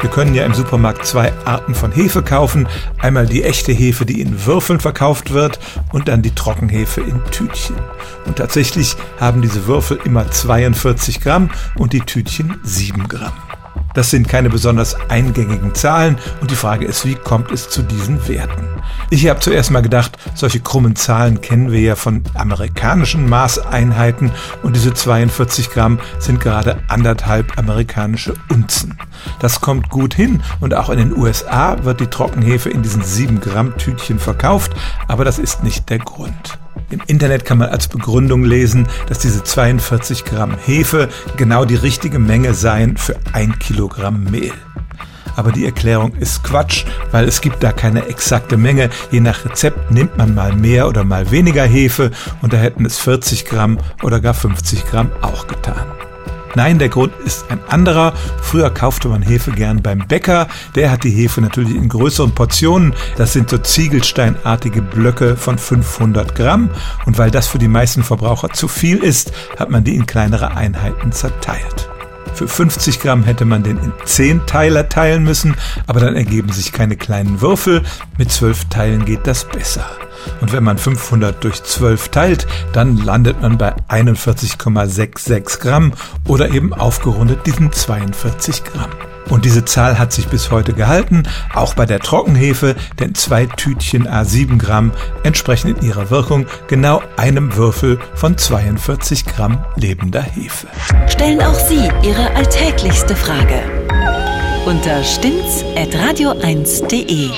Wir können ja im Supermarkt zwei Arten von Hefe kaufen. Einmal die echte Hefe, die in Würfeln verkauft wird und dann die Trockenhefe in Tütchen. Und tatsächlich haben diese Würfel immer 42 Gramm und die Tütchen 7 Gramm. Das sind keine besonders eingängigen Zahlen und die Frage ist, wie kommt es zu diesen Werten? Ich habe zuerst mal gedacht, solche krummen Zahlen kennen wir ja von amerikanischen Maßeinheiten und diese 42 Gramm sind gerade anderthalb amerikanische Unzen. Das kommt gut hin und auch in den USA wird die Trockenhefe in diesen 7 Gramm Tütchen verkauft, aber das ist nicht der Grund. Im Internet kann man als Begründung lesen, dass diese 42 Gramm Hefe genau die richtige Menge seien für ein Kilogramm Mehl. Aber die Erklärung ist Quatsch, weil es gibt da keine exakte Menge. Je nach Rezept nimmt man mal mehr oder mal weniger Hefe und da hätten es 40 Gramm oder gar 50 Gramm auch getan. Nein, der Grund ist ein anderer. Früher kaufte man Hefe gern beim Bäcker. Der hat die Hefe natürlich in größeren Portionen. Das sind so ziegelsteinartige Blöcke von 500 Gramm. Und weil das für die meisten Verbraucher zu viel ist, hat man die in kleinere Einheiten zerteilt. Für 50 Gramm hätte man den in 10 Teiler teilen müssen, aber dann ergeben sich keine kleinen Würfel. Mit 12 Teilen geht das besser. Und wenn man 500 durch 12 teilt, dann landet man bei 41,66 Gramm oder eben aufgerundet diesen 42 Gramm. Und diese Zahl hat sich bis heute gehalten, auch bei der Trockenhefe, denn zwei Tütchen A7 Gramm entsprechen in ihrer Wirkung genau einem Würfel von 42 Gramm lebender Hefe. Stellen auch Sie Ihre alltäglichste Frage unter stimmtz.radio1.de.